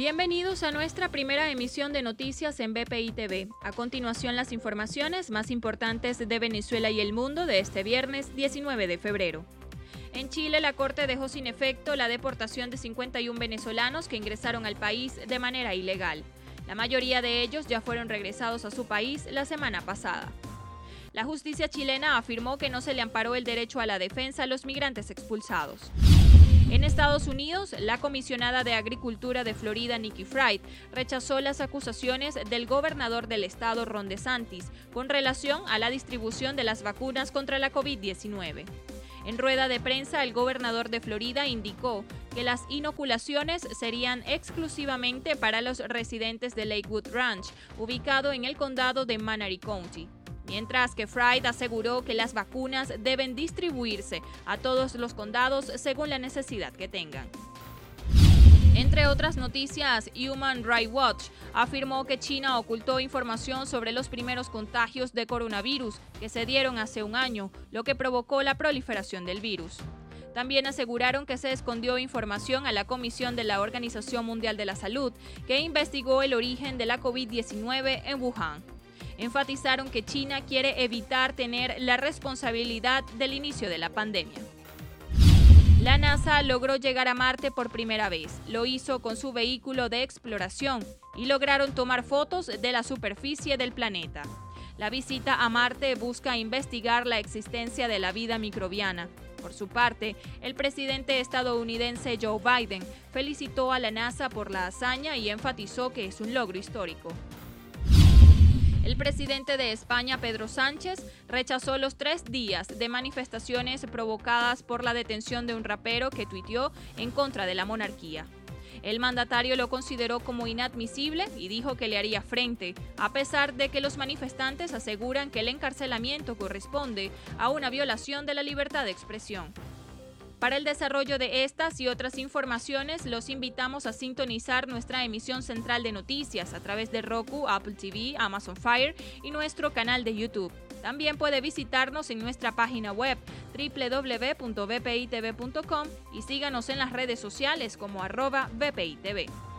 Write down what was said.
Bienvenidos a nuestra primera emisión de noticias en BPI TV. A continuación, las informaciones más importantes de Venezuela y el mundo de este viernes 19 de febrero. En Chile, la Corte dejó sin efecto la deportación de 51 venezolanos que ingresaron al país de manera ilegal. La mayoría de ellos ya fueron regresados a su país la semana pasada. La justicia chilena afirmó que no se le amparó el derecho a la defensa a los migrantes expulsados. En Estados Unidos, la comisionada de Agricultura de Florida, Nikki Fried, rechazó las acusaciones del gobernador del estado, Ron DeSantis, con relación a la distribución de las vacunas contra la COVID-19. En rueda de prensa, el gobernador de Florida indicó que las inoculaciones serían exclusivamente para los residentes de Lakewood Ranch, ubicado en el condado de Manatee County mientras que Fried aseguró que las vacunas deben distribuirse a todos los condados según la necesidad que tengan. Entre otras noticias, Human Rights Watch afirmó que China ocultó información sobre los primeros contagios de coronavirus que se dieron hace un año, lo que provocó la proliferación del virus. También aseguraron que se escondió información a la Comisión de la Organización Mundial de la Salud, que investigó el origen de la COVID-19 en Wuhan enfatizaron que China quiere evitar tener la responsabilidad del inicio de la pandemia. La NASA logró llegar a Marte por primera vez. Lo hizo con su vehículo de exploración y lograron tomar fotos de la superficie del planeta. La visita a Marte busca investigar la existencia de la vida microbiana. Por su parte, el presidente estadounidense Joe Biden felicitó a la NASA por la hazaña y enfatizó que es un logro histórico. El presidente de España, Pedro Sánchez, rechazó los tres días de manifestaciones provocadas por la detención de un rapero que tuiteó en contra de la monarquía. El mandatario lo consideró como inadmisible y dijo que le haría frente, a pesar de que los manifestantes aseguran que el encarcelamiento corresponde a una violación de la libertad de expresión. Para el desarrollo de estas y otras informaciones, los invitamos a sintonizar nuestra emisión central de noticias a través de Roku, Apple TV, Amazon Fire y nuestro canal de YouTube. También puede visitarnos en nuestra página web www.bpitv.com y síganos en las redes sociales como arroba bpitv.